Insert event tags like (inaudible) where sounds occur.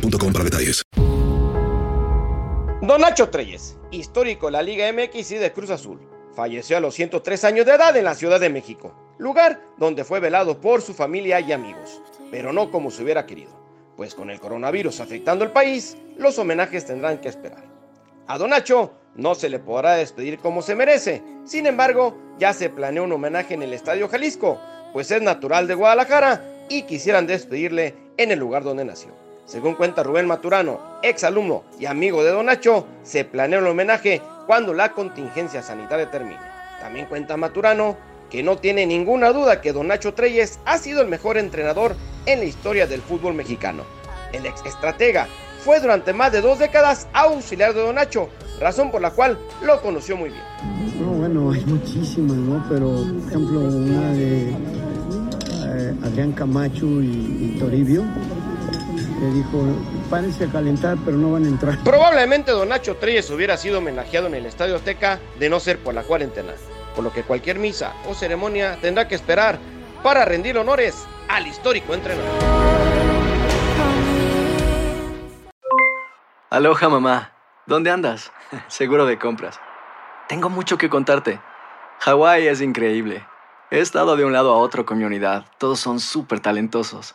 para detalles. Don Nacho Treyes, histórico de la Liga MX y de Cruz Azul, falleció a los 103 años de edad en la Ciudad de México, lugar donde fue velado por su familia y amigos, pero no como se hubiera querido, pues con el coronavirus afectando el país, los homenajes tendrán que esperar. A Don Nacho no se le podrá despedir como se merece, sin embargo, ya se planeó un homenaje en el Estadio Jalisco, pues es natural de Guadalajara y quisieran despedirle en el lugar donde nació. Según cuenta Rubén Maturano, ex alumno y amigo de Don Nacho, se planea el homenaje cuando la contingencia sanitaria termine. También cuenta Maturano que no tiene ninguna duda que Don Nacho Treyes ha sido el mejor entrenador en la historia del fútbol mexicano. El ex estratega fue durante más de dos décadas auxiliar de Don Nacho, razón por la cual lo conoció muy bien. No, bueno, hay muchísimas, ¿no? Pero, por ejemplo, una de eh, Adrián Camacho y, y Toribio, que dijo, párense a calentar, pero no van a entrar. (laughs) Probablemente Don Nacho Treyes hubiera sido homenajeado en el Estadio Azteca de no ser por la cuarentena, por lo que cualquier misa o ceremonia tendrá que esperar para rendir honores al histórico entrenador. Aloha mamá, ¿dónde andas? (laughs) Seguro de compras. Tengo mucho que contarte. Hawái es increíble. He estado de un lado a otro con mi unidad. Todos son súper talentosos.